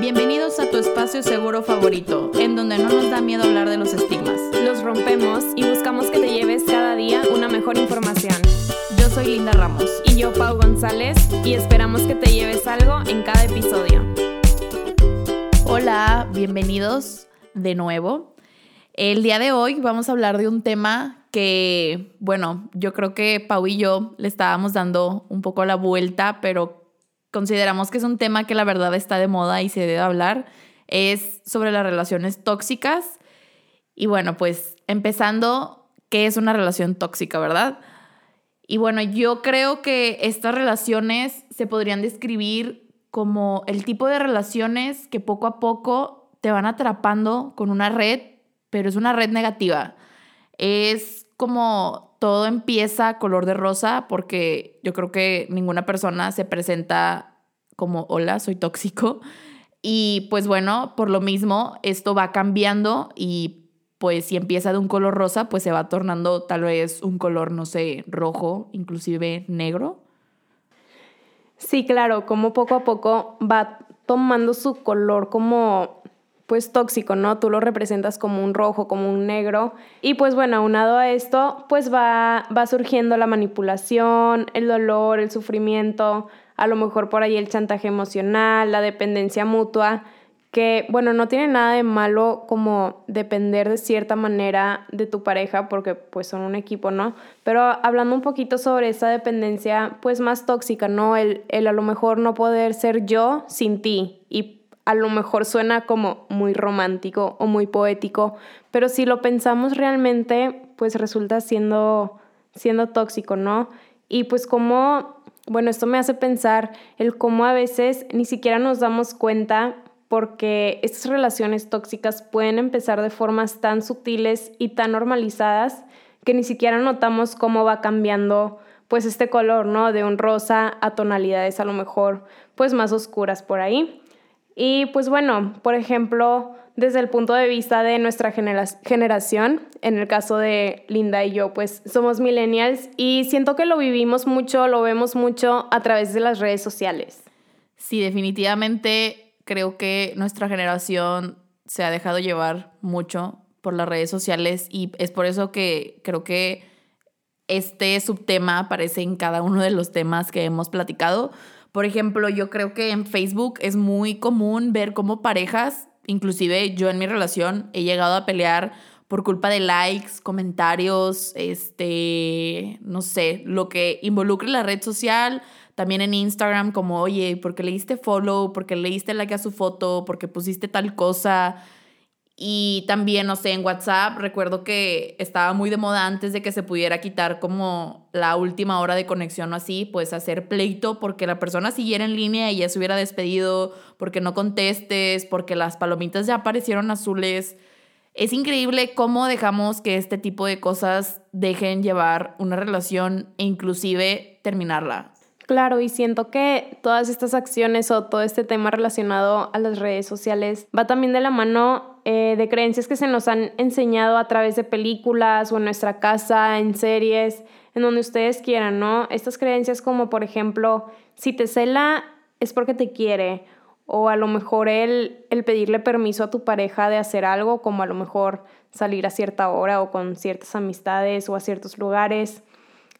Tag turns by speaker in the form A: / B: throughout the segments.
A: Bienvenidos a tu espacio seguro favorito, en donde no nos da miedo hablar de los estigmas.
B: Los rompemos y buscamos que te lleves cada día una mejor información.
A: Yo soy Linda Ramos.
B: Y yo, Pau González, y esperamos que te lleves algo en cada episodio.
A: Hola, bienvenidos de nuevo. El día de hoy vamos a hablar de un tema que, bueno, yo creo que Pau y yo le estábamos dando un poco la vuelta, pero consideramos que es un tema que la verdad está de moda y se debe hablar, es sobre las relaciones tóxicas. Y bueno, pues empezando, ¿qué es una relación tóxica, verdad? Y bueno, yo creo que estas relaciones se podrían describir como el tipo de relaciones que poco a poco te van atrapando con una red, pero es una red negativa. Es como todo empieza color de rosa porque yo creo que ninguna persona se presenta como, hola, soy tóxico. Y pues bueno, por lo mismo, esto va cambiando y pues si empieza de un color rosa, pues se va tornando tal vez un color, no sé, rojo, inclusive negro.
B: Sí, claro, como poco a poco va tomando su color como pues tóxico, ¿no? Tú lo representas como un rojo, como un negro. Y pues bueno, aunado a esto, pues va, va surgiendo la manipulación, el dolor, el sufrimiento, a lo mejor por ahí el chantaje emocional, la dependencia mutua, que bueno, no tiene nada de malo como depender de cierta manera de tu pareja, porque pues son un equipo, ¿no? Pero hablando un poquito sobre esa dependencia, pues más tóxica, ¿no? El, el a lo mejor no poder ser yo sin ti a lo mejor suena como muy romántico o muy poético, pero si lo pensamos realmente, pues resulta siendo, siendo tóxico, ¿no? Y pues como, bueno, esto me hace pensar el cómo a veces ni siquiera nos damos cuenta porque estas relaciones tóxicas pueden empezar de formas tan sutiles y tan normalizadas que ni siquiera notamos cómo va cambiando pues este color, ¿no? De un rosa a tonalidades a lo mejor pues más oscuras por ahí. Y pues bueno, por ejemplo, desde el punto de vista de nuestra generación, en el caso de Linda y yo, pues somos millennials y siento que lo vivimos mucho, lo vemos mucho a través de las redes sociales.
A: Sí, definitivamente creo que nuestra generación se ha dejado llevar mucho por las redes sociales y es por eso que creo que este subtema aparece en cada uno de los temas que hemos platicado, por ejemplo, yo creo que en Facebook es muy común ver cómo parejas, inclusive yo en mi relación, he llegado a pelear por culpa de likes, comentarios, este, no sé, lo que involucre la red social, también en Instagram, como, oye, ¿por qué le diste follow? ¿Por qué le diste like a su foto? ¿Por qué pusiste tal cosa? Y también, no sé, en WhatsApp recuerdo que estaba muy de moda antes de que se pudiera quitar como la última hora de conexión o así, pues hacer pleito porque la persona siguiera en línea y ya se hubiera despedido, porque no contestes, porque las palomitas ya aparecieron azules. Es increíble cómo dejamos que este tipo de cosas dejen llevar una relación e inclusive terminarla.
B: Claro, y siento que todas estas acciones o todo este tema relacionado a las redes sociales va también de la mano eh, de creencias que se nos han enseñado a través de películas o en nuestra casa, en series, en donde ustedes quieran, ¿no? Estas creencias como, por ejemplo, si te cela es porque te quiere, o a lo mejor el, el pedirle permiso a tu pareja de hacer algo, como a lo mejor salir a cierta hora o con ciertas amistades o a ciertos lugares.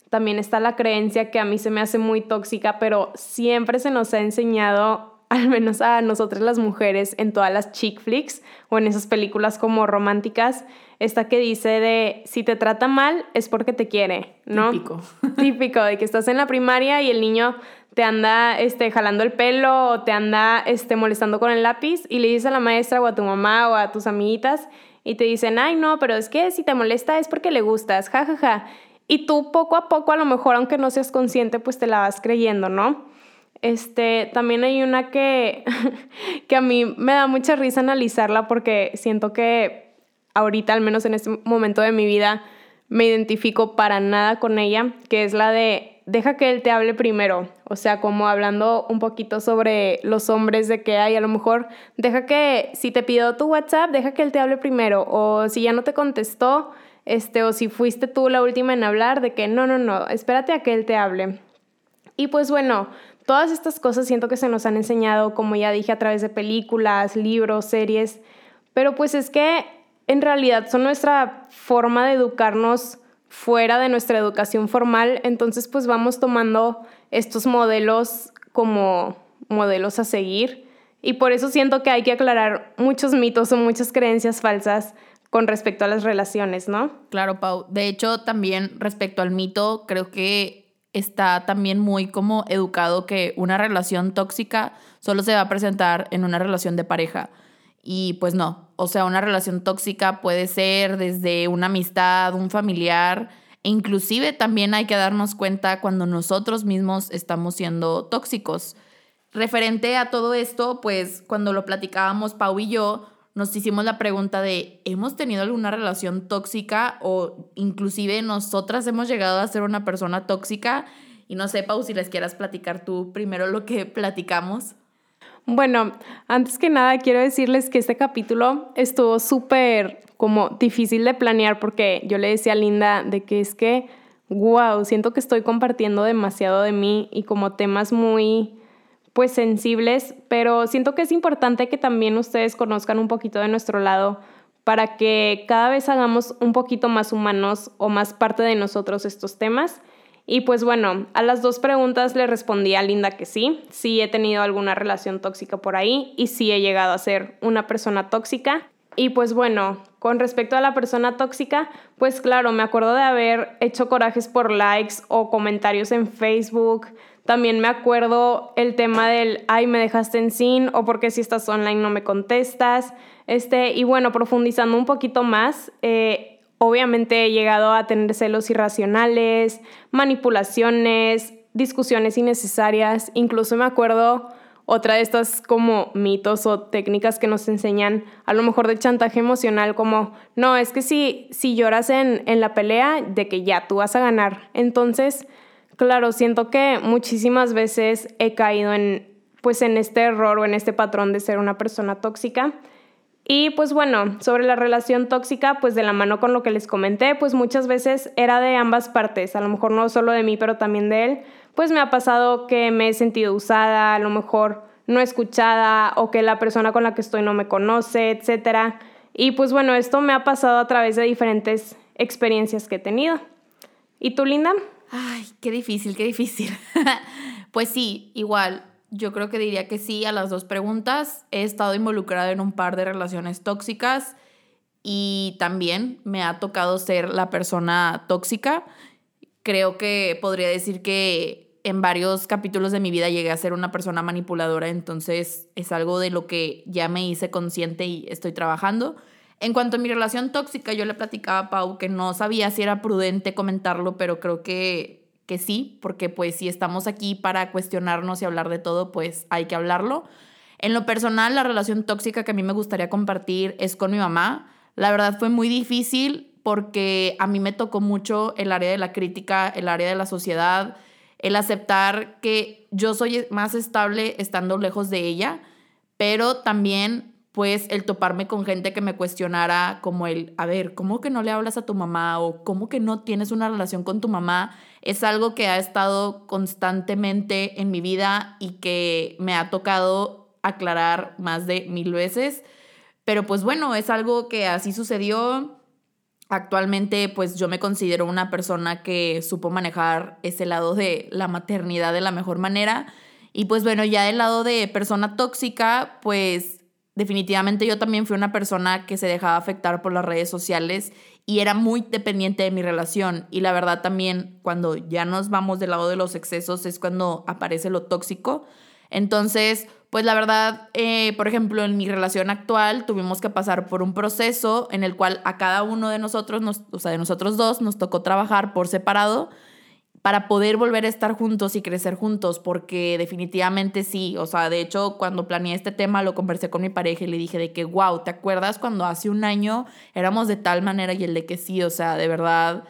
B: También está la creencia que a mí se me hace muy tóxica, pero siempre se nos ha enseñado al menos a nosotras las mujeres, en todas las chick flicks o en esas películas como románticas, esta que dice de si te trata mal es porque te quiere, ¿no?
A: Típico.
B: Típico, de que estás en la primaria y el niño te anda este, jalando el pelo o te anda este, molestando con el lápiz y le dices a la maestra o a tu mamá o a tus amiguitas y te dicen, ay no, pero es que si te molesta es porque le gustas, jajaja. Ja, ja. Y tú poco a poco, a lo mejor, aunque no seas consciente, pues te la vas creyendo, ¿no? Este, también hay una que, que a mí me da mucha risa analizarla porque siento que ahorita, al menos en este momento de mi vida, me identifico para nada con ella, que es la de deja que él te hable primero. O sea, como hablando un poquito sobre los hombres de que hay, a lo mejor deja que si te pidió tu WhatsApp, deja que él te hable primero. O si ya no te contestó, este, o si fuiste tú la última en hablar, de que no, no, no, espérate a que él te hable. Y pues bueno, Todas estas cosas siento que se nos han enseñado, como ya dije, a través de películas, libros, series, pero pues es que en realidad son nuestra forma de educarnos fuera de nuestra educación formal, entonces pues vamos tomando estos modelos como modelos a seguir y por eso siento que hay que aclarar muchos mitos o muchas creencias falsas con respecto a las relaciones, ¿no?
A: Claro, Pau. De hecho, también respecto al mito, creo que está también muy como educado que una relación tóxica solo se va a presentar en una relación de pareja. Y pues no, o sea, una relación tóxica puede ser desde una amistad, un familiar, e inclusive también hay que darnos cuenta cuando nosotros mismos estamos siendo tóxicos. Referente a todo esto, pues cuando lo platicábamos Pau y yo, nos hicimos la pregunta de, ¿hemos tenido alguna relación tóxica o inclusive nosotras hemos llegado a ser una persona tóxica? Y no sé, Pau, si les quieras platicar tú primero lo que platicamos.
B: Bueno, antes que nada quiero decirles que este capítulo estuvo súper como difícil de planear porque yo le decía a Linda de que es que, wow, siento que estoy compartiendo demasiado de mí y como temas muy pues sensibles, pero siento que es importante que también ustedes conozcan un poquito de nuestro lado para que cada vez hagamos un poquito más humanos o más parte de nosotros estos temas. Y pues bueno, a las dos preguntas le respondí a Linda que sí, sí he tenido alguna relación tóxica por ahí y sí he llegado a ser una persona tóxica. Y pues bueno, con respecto a la persona tóxica, pues claro, me acuerdo de haber hecho corajes por likes o comentarios en Facebook, también me acuerdo el tema del, ay, me dejaste en sin o porque si estás online no me contestas. Este, y bueno, profundizando un poquito más, eh, obviamente he llegado a tener celos irracionales, manipulaciones, discusiones innecesarias. Incluso me acuerdo otra de estas como mitos o técnicas que nos enseñan a lo mejor de chantaje emocional como, no, es que si, si lloras en, en la pelea, de que ya tú vas a ganar. Entonces, Claro, siento que muchísimas veces he caído en, pues, en este error o en este patrón de ser una persona tóxica. Y pues bueno, sobre la relación tóxica, pues de la mano con lo que les comenté, pues muchas veces era de ambas partes, a lo mejor no solo de mí, pero también de él. Pues me ha pasado que me he sentido usada, a lo mejor no escuchada o que la persona con la que estoy no me conoce, etc. Y pues bueno, esto me ha pasado a través de diferentes experiencias que he tenido. ¿Y tú, Linda?
A: Ay, qué difícil, qué difícil. pues sí, igual, yo creo que diría que sí a las dos preguntas. He estado involucrada en un par de relaciones tóxicas y también me ha tocado ser la persona tóxica. Creo que podría decir que en varios capítulos de mi vida llegué a ser una persona manipuladora, entonces es algo de lo que ya me hice consciente y estoy trabajando. En cuanto a mi relación tóxica, yo le platicaba a Pau que no sabía si era prudente comentarlo, pero creo que, que sí, porque pues si estamos aquí para cuestionarnos y hablar de todo, pues hay que hablarlo. En lo personal, la relación tóxica que a mí me gustaría compartir es con mi mamá. La verdad fue muy difícil porque a mí me tocó mucho el área de la crítica, el área de la sociedad, el aceptar que yo soy más estable estando lejos de ella, pero también pues el toparme con gente que me cuestionara como el, a ver, ¿cómo que no le hablas a tu mamá o cómo que no tienes una relación con tu mamá? Es algo que ha estado constantemente en mi vida y que me ha tocado aclarar más de mil veces. Pero pues bueno, es algo que así sucedió. Actualmente pues yo me considero una persona que supo manejar ese lado de la maternidad de la mejor manera. Y pues bueno, ya del lado de persona tóxica, pues definitivamente yo también fui una persona que se dejaba afectar por las redes sociales y era muy dependiente de mi relación. Y la verdad también cuando ya nos vamos del lado de los excesos es cuando aparece lo tóxico. Entonces, pues la verdad, eh, por ejemplo, en mi relación actual tuvimos que pasar por un proceso en el cual a cada uno de nosotros, nos, o sea, de nosotros dos, nos tocó trabajar por separado para poder volver a estar juntos y crecer juntos, porque definitivamente sí, o sea, de hecho, cuando planeé este tema lo conversé con mi pareja y le dije de que, wow, ¿te acuerdas cuando hace un año éramos de tal manera y el de que sí, o sea, de verdad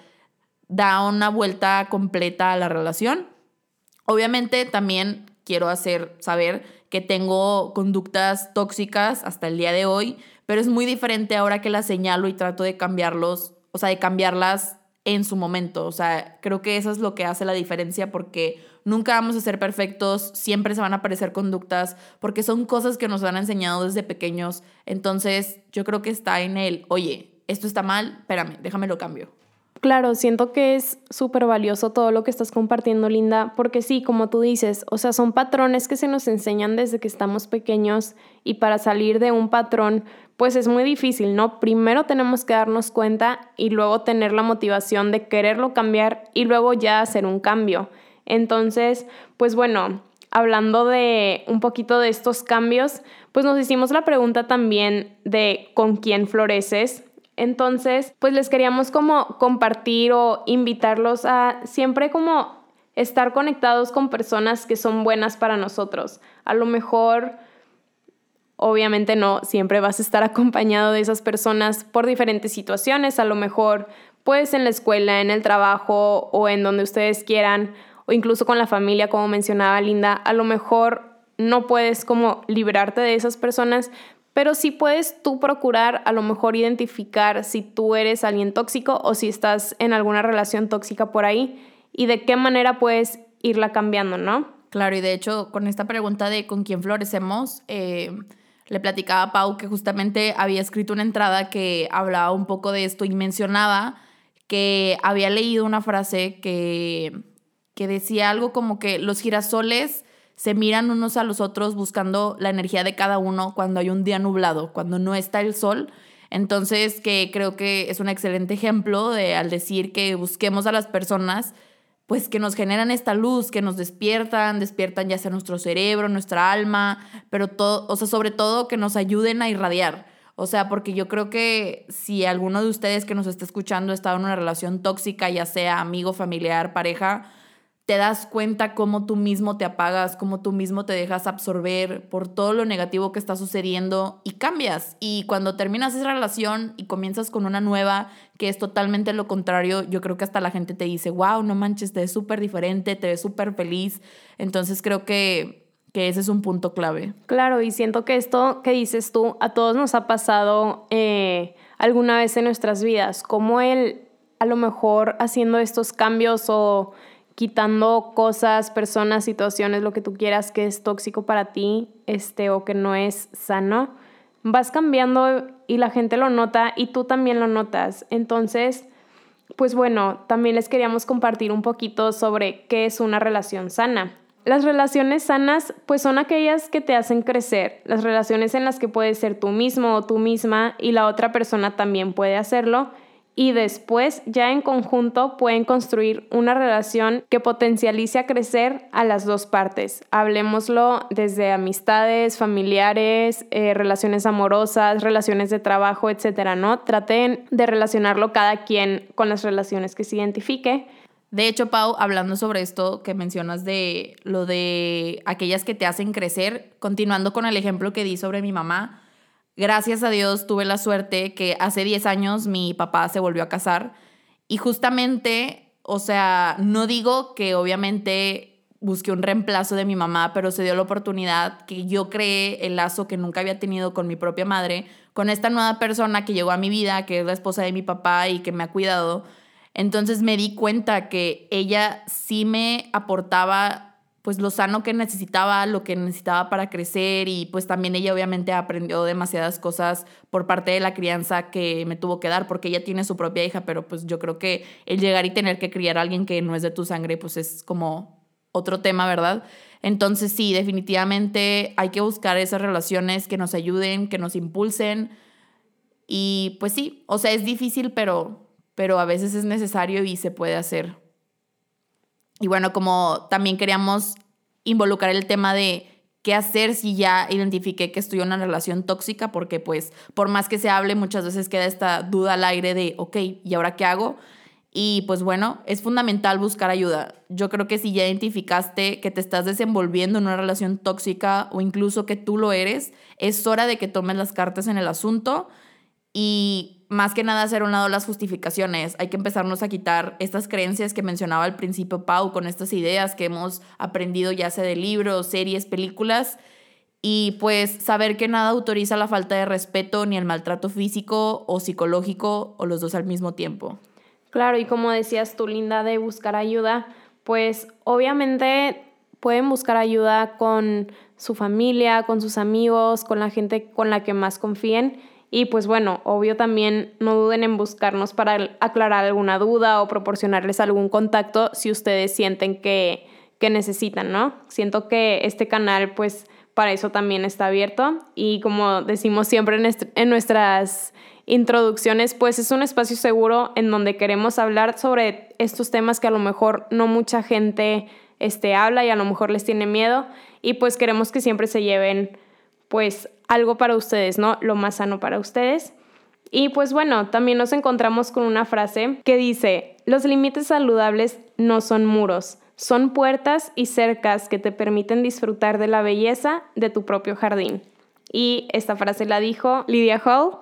A: da una vuelta completa a la relación? Obviamente también quiero hacer saber que tengo conductas tóxicas hasta el día de hoy, pero es muy diferente ahora que las señalo y trato de cambiarlos, o sea, de cambiarlas en su momento. O sea, creo que eso es lo que hace la diferencia porque nunca vamos a ser perfectos, siempre se van a aparecer conductas, porque son cosas que nos han enseñado desde pequeños. Entonces, yo creo que está en el, oye, esto está mal, espérame, déjame lo cambio.
B: Claro, siento que es súper valioso todo lo que estás compartiendo, Linda, porque sí, como tú dices, o sea, son patrones que se nos enseñan desde que estamos pequeños y para salir de un patrón, pues es muy difícil, ¿no? Primero tenemos que darnos cuenta y luego tener la motivación de quererlo cambiar y luego ya hacer un cambio. Entonces, pues bueno, hablando de un poquito de estos cambios, pues nos hicimos la pregunta también de con quién floreces entonces, pues les queríamos como compartir o invitarlos a siempre como estar conectados con personas que son buenas para nosotros. A lo mejor, obviamente no, siempre vas a estar acompañado de esas personas por diferentes situaciones. A lo mejor, pues en la escuela, en el trabajo o en donde ustedes quieran, o incluso con la familia, como mencionaba Linda. A lo mejor no puedes como librarte de esas personas, pero sí puedes tú procurar a lo mejor identificar si tú eres alguien tóxico o si estás en alguna relación tóxica por ahí y de qué manera puedes irla cambiando, ¿no?
A: Claro, y de hecho con esta pregunta de con quién florecemos, eh, le platicaba a Pau que justamente había escrito una entrada que hablaba un poco de esto y mencionaba que había leído una frase que, que decía algo como que los girasoles se miran unos a los otros buscando la energía de cada uno cuando hay un día nublado, cuando no está el sol. Entonces, que creo que es un excelente ejemplo de al decir que busquemos a las personas pues que nos generan esta luz, que nos despiertan, despiertan ya sea nuestro cerebro, nuestra alma, pero todo, o sea, sobre todo que nos ayuden a irradiar. O sea, porque yo creo que si alguno de ustedes que nos está escuchando está en una relación tóxica, ya sea amigo, familiar, pareja, te das cuenta cómo tú mismo te apagas, cómo tú mismo te dejas absorber por todo lo negativo que está sucediendo y cambias. Y cuando terminas esa relación y comienzas con una nueva que es totalmente lo contrario, yo creo que hasta la gente te dice, wow, no manches, te ves súper diferente, te ves súper feliz. Entonces creo que, que ese es un punto clave.
B: Claro, y siento que esto que dices tú, a todos nos ha pasado eh, alguna vez en nuestras vidas, como él a lo mejor haciendo estos cambios o quitando cosas, personas, situaciones, lo que tú quieras que es tóxico para ti, este o que no es sano, vas cambiando y la gente lo nota y tú también lo notas. Entonces, pues bueno, también les queríamos compartir un poquito sobre qué es una relación sana. Las relaciones sanas pues son aquellas que te hacen crecer, las relaciones en las que puedes ser tú mismo o tú misma y la otra persona también puede hacerlo y después ya en conjunto pueden construir una relación que potencialice a crecer a las dos partes. Hablemoslo desde amistades, familiares, eh, relaciones amorosas, relaciones de trabajo, etcétera, ¿no? Traten de relacionarlo cada quien con las relaciones que se identifique.
A: De hecho, Pau, hablando sobre esto que mencionas de lo de aquellas que te hacen crecer, continuando con el ejemplo que di sobre mi mamá, Gracias a Dios tuve la suerte que hace 10 años mi papá se volvió a casar y justamente, o sea, no digo que obviamente busqué un reemplazo de mi mamá, pero se dio la oportunidad que yo creé el lazo que nunca había tenido con mi propia madre, con esta nueva persona que llegó a mi vida, que es la esposa de mi papá y que me ha cuidado. Entonces me di cuenta que ella sí me aportaba pues lo sano que necesitaba, lo que necesitaba para crecer y pues también ella obviamente aprendió demasiadas cosas por parte de la crianza que me tuvo que dar porque ella tiene su propia hija, pero pues yo creo que el llegar y tener que criar a alguien que no es de tu sangre pues es como otro tema, ¿verdad? Entonces sí, definitivamente hay que buscar esas relaciones que nos ayuden, que nos impulsen y pues sí, o sea, es difícil, pero pero a veces es necesario y se puede hacer. Y bueno, como también queríamos involucrar el tema de qué hacer si ya identifiqué que estoy en una relación tóxica, porque pues por más que se hable, muchas veces queda esta duda al aire de, ok, ¿y ahora qué hago? Y pues bueno, es fundamental buscar ayuda. Yo creo que si ya identificaste que te estás desenvolviendo en una relación tóxica o incluso que tú lo eres, es hora de que tomes las cartas en el asunto y más que nada hacer un lado las justificaciones. Hay que empezarnos a quitar estas creencias que mencionaba al principio Pau, con estas ideas que hemos aprendido ya sea de libros, series, películas, y pues saber que nada autoriza la falta de respeto ni el maltrato físico o psicológico o los dos al mismo tiempo.
B: Claro, y como decías tú, Linda, de buscar ayuda, pues obviamente pueden buscar ayuda con su familia, con sus amigos, con la gente con la que más confíen. Y pues bueno, obvio también no duden en buscarnos para aclarar alguna duda o proporcionarles algún contacto si ustedes sienten que, que necesitan, ¿no? Siento que este canal pues para eso también está abierto y como decimos siempre en, nuestras introducciones, pues es un espacio seguro en donde queremos hablar sobre estos temas que a lo mejor no mucha gente este, habla y a lo mejor les tiene miedo y pues queremos que siempre se lleven pues algo para ustedes, ¿no? Lo más sano para ustedes. Y pues bueno, también nos encontramos con una frase que dice, los límites saludables no son muros, son puertas y cercas que te permiten disfrutar de la belleza de tu propio jardín. Y esta frase la dijo Lydia Hall.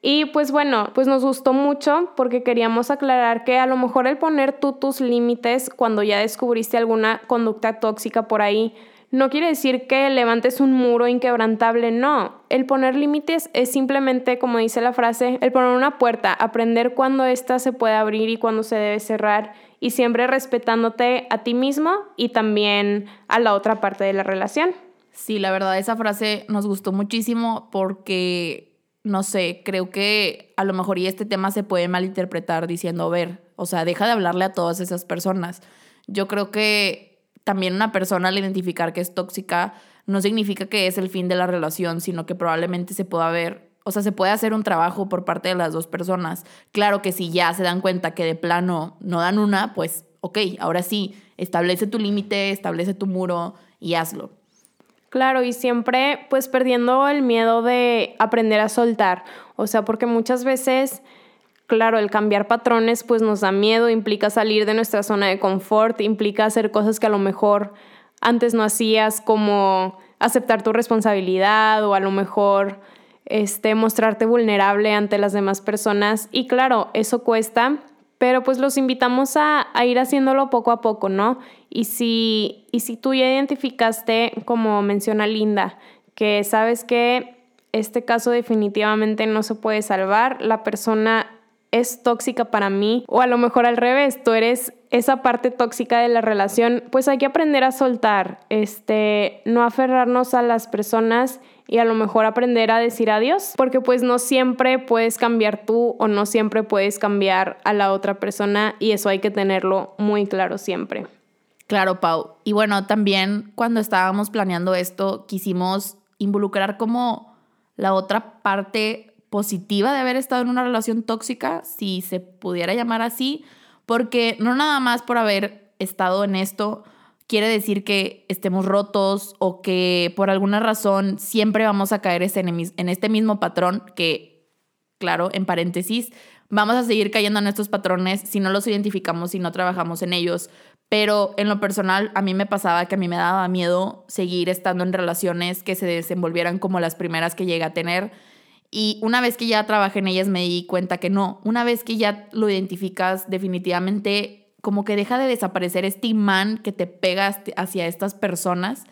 B: Y pues bueno, pues nos gustó mucho porque queríamos aclarar que a lo mejor el poner tú tus límites cuando ya descubriste alguna conducta tóxica por ahí, no quiere decir que levantes un muro inquebrantable, no. El poner límites es simplemente, como dice la frase, el poner una puerta, aprender cuándo ésta se puede abrir y cuándo se debe cerrar y siempre respetándote a ti mismo y también a la otra parte de la relación.
A: Sí, la verdad, esa frase nos gustó muchísimo porque, no sé, creo que a lo mejor y este tema se puede malinterpretar diciendo, ver, o sea, deja de hablarle a todas esas personas. Yo creo que también una persona al identificar que es tóxica no significa que es el fin de la relación, sino que probablemente se pueda ver, o sea, se puede hacer un trabajo por parte de las dos personas. Claro que si ya se dan cuenta que de plano no dan una, pues ok, ahora sí, establece tu límite, establece tu muro y hazlo.
B: Claro, y siempre pues perdiendo el miedo de aprender a soltar, o sea, porque muchas veces Claro, el cambiar patrones pues nos da miedo, implica salir de nuestra zona de confort, implica hacer cosas que a lo mejor antes no hacías como aceptar tu responsabilidad o a lo mejor este, mostrarte vulnerable ante las demás personas. Y claro, eso cuesta, pero pues los invitamos a, a, ir haciéndolo poco a poco, ¿no? Y si, y si tú ya identificaste, como menciona Linda, que sabes que este caso definitivamente no se puede salvar, la persona es tóxica para mí o a lo mejor al revés, tú eres esa parte tóxica de la relación, pues hay que aprender a soltar, este, no aferrarnos a las personas y a lo mejor aprender a decir adiós, porque pues no siempre puedes cambiar tú o no siempre puedes cambiar a la otra persona y eso hay que tenerlo muy claro siempre.
A: Claro, Pau. Y bueno, también cuando estábamos planeando esto, quisimos involucrar como la otra parte positiva de haber estado en una relación tóxica, si se pudiera llamar así, porque no nada más por haber estado en esto quiere decir que estemos rotos o que por alguna razón siempre vamos a caer en este mismo patrón que, claro, en paréntesis, vamos a seguir cayendo en estos patrones si no los identificamos y no trabajamos en ellos. Pero en lo personal, a mí me pasaba que a mí me daba miedo seguir estando en relaciones que se desenvolvieran como las primeras que llegué a tener y una vez que ya trabajé en ellas me di cuenta que no, una vez que ya lo identificas definitivamente como que deja de desaparecer este imán que te pega hacia estas personas,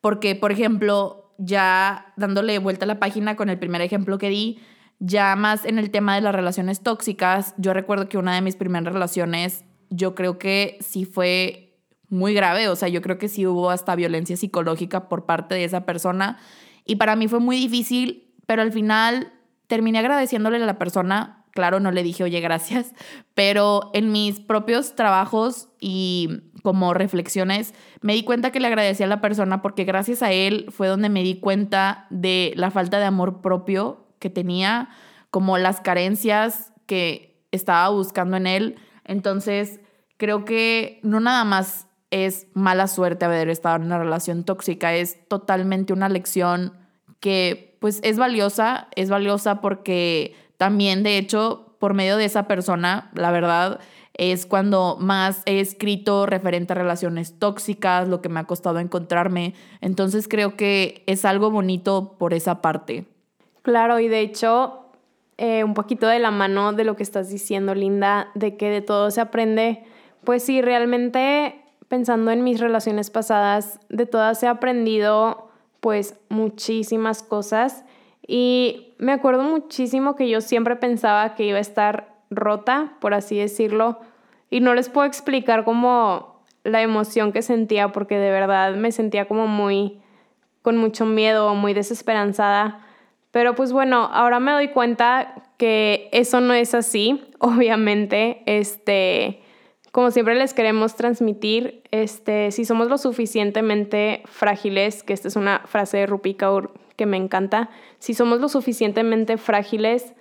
A: porque por ejemplo, ya dándole vuelta a la página con el primer ejemplo que di, ya más en el tema de las relaciones tóxicas, yo recuerdo que una de mis primeras relaciones, yo creo que sí fue muy grave, o sea, yo creo que sí hubo hasta violencia psicológica por parte de esa persona y para mí fue muy difícil pero al final terminé agradeciéndole a la persona. Claro, no le dije, oye, gracias, pero en mis propios trabajos y como reflexiones me di cuenta que le agradecí a la persona porque gracias a él fue donde me di cuenta de la falta de amor propio que tenía, como las carencias que estaba buscando en él. Entonces, creo que no nada más es mala suerte haber estado en una relación tóxica, es totalmente una lección que pues es valiosa, es valiosa porque también, de hecho, por medio de esa persona, la verdad, es cuando más he escrito referente a relaciones tóxicas, lo que me ha costado encontrarme. Entonces creo que es algo bonito por esa parte.
B: Claro, y de hecho, eh, un poquito de la mano de lo que estás diciendo, Linda, de que de todo se aprende, pues sí, realmente pensando en mis relaciones pasadas, de todas he aprendido pues muchísimas cosas y me acuerdo muchísimo que yo siempre pensaba que iba a estar rota, por así decirlo, y no les puedo explicar como la emoción que sentía, porque de verdad me sentía como muy, con mucho miedo, muy desesperanzada. Pero pues bueno, ahora me doy cuenta que eso no es así, obviamente, este, como siempre les queremos transmitir, este, si somos lo suficientemente frágiles, que esta es una frase de Rupi Kaur que me encanta, si somos lo suficientemente frágiles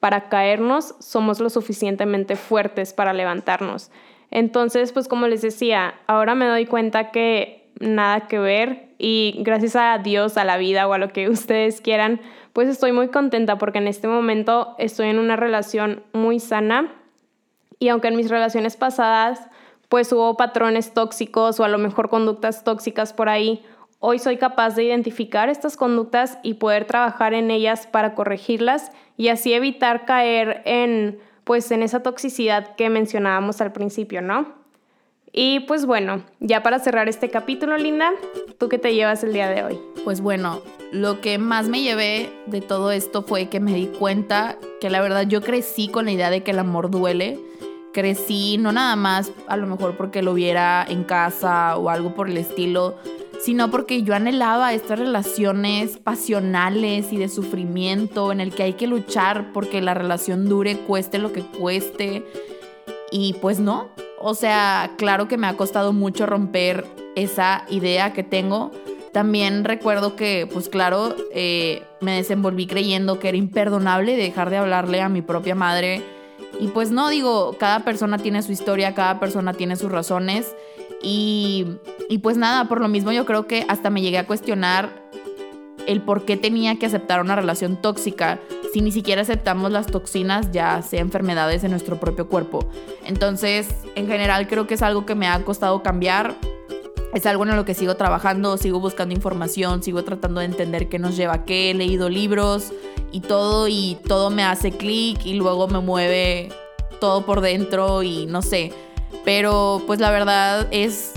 B: para caernos, somos lo suficientemente fuertes para levantarnos. Entonces, pues como les decía, ahora me doy cuenta que nada que ver y gracias a Dios, a la vida o a lo que ustedes quieran, pues estoy muy contenta porque en este momento estoy en una relación muy sana y aunque en mis relaciones pasadas pues hubo patrones tóxicos o a lo mejor conductas tóxicas por ahí, hoy soy capaz de identificar estas conductas y poder trabajar en ellas para corregirlas y así evitar caer en pues en esa toxicidad que mencionábamos al principio, ¿no? Y pues bueno, ya para cerrar este capítulo, Linda, ¿tú qué te llevas el día de hoy?
A: Pues bueno, lo que más me llevé de todo esto fue que me di cuenta que la verdad yo crecí con la idea de que el amor duele. Crecí no nada más a lo mejor porque lo viera en casa o algo por el estilo, sino porque yo anhelaba estas relaciones pasionales y de sufrimiento en el que hay que luchar porque la relación dure, cueste lo que cueste. Y pues no, o sea, claro que me ha costado mucho romper esa idea que tengo. También recuerdo que, pues claro, eh, me desenvolví creyendo que era imperdonable dejar de hablarle a mi propia madre. Y pues no, digo, cada persona tiene su historia, cada persona tiene sus razones. Y, y pues nada, por lo mismo yo creo que hasta me llegué a cuestionar el por qué tenía que aceptar una relación tóxica si ni siquiera aceptamos las toxinas, ya sea enfermedades en nuestro propio cuerpo. Entonces, en general creo que es algo que me ha costado cambiar. Es algo en lo que sigo trabajando, sigo buscando información, sigo tratando de entender qué nos lleva a qué, he leído libros y todo y todo me hace clic y luego me mueve todo por dentro y no sé. Pero pues la verdad es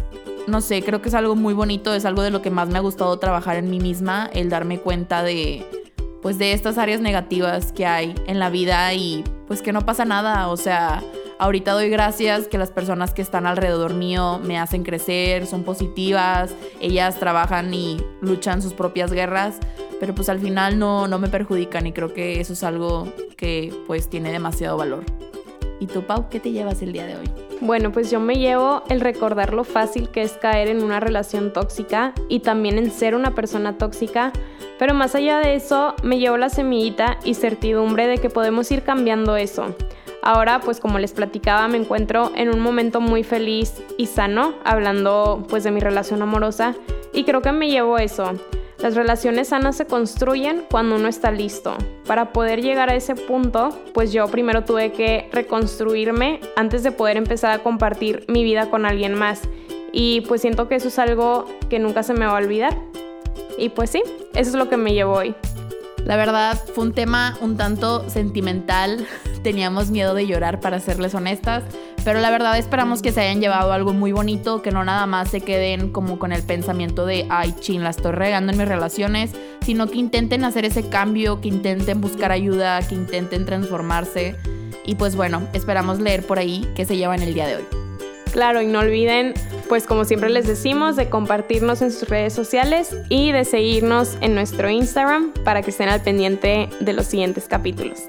A: no sé, creo que es algo muy bonito, es algo de lo que más me ha gustado trabajar en mí misma, el darme cuenta de pues de estas áreas negativas que hay en la vida y pues que no pasa nada, o sea, ahorita doy gracias que las personas que están alrededor mío me hacen crecer, son positivas, ellas trabajan y luchan sus propias guerras, pero pues al final no, no me perjudican y creo que eso es algo que pues tiene demasiado valor. ¿Y tú, Pau, qué te llevas el día de hoy?
B: Bueno, pues yo me llevo el recordar lo fácil que es caer en una relación tóxica y también en ser una persona tóxica, pero más allá de eso me llevo la semillita y certidumbre de que podemos ir cambiando eso. Ahora, pues como les platicaba, me encuentro en un momento muy feliz y sano, hablando pues de mi relación amorosa, y creo que me llevo eso, las relaciones sanas se construyen cuando uno está listo. Para poder llegar a ese punto, pues yo primero tuve que reconstruirme antes de poder empezar a compartir mi vida con alguien más. Y pues siento que eso es algo que nunca se me va a olvidar. Y pues sí, eso es lo que me llevó hoy.
A: La verdad, fue un tema un tanto sentimental. Teníamos miedo de llorar, para serles honestas. Pero la verdad esperamos que se hayan llevado algo muy bonito, que no nada más se queden como con el pensamiento de, ay, chin, la estoy regando en mis relaciones, sino que intenten hacer ese cambio, que intenten buscar ayuda, que intenten transformarse. Y pues bueno, esperamos leer por ahí qué se llevan el día de hoy.
B: Claro, y no olviden, pues como siempre les decimos, de compartirnos en sus redes sociales y de seguirnos en nuestro Instagram para que estén al pendiente de los siguientes capítulos.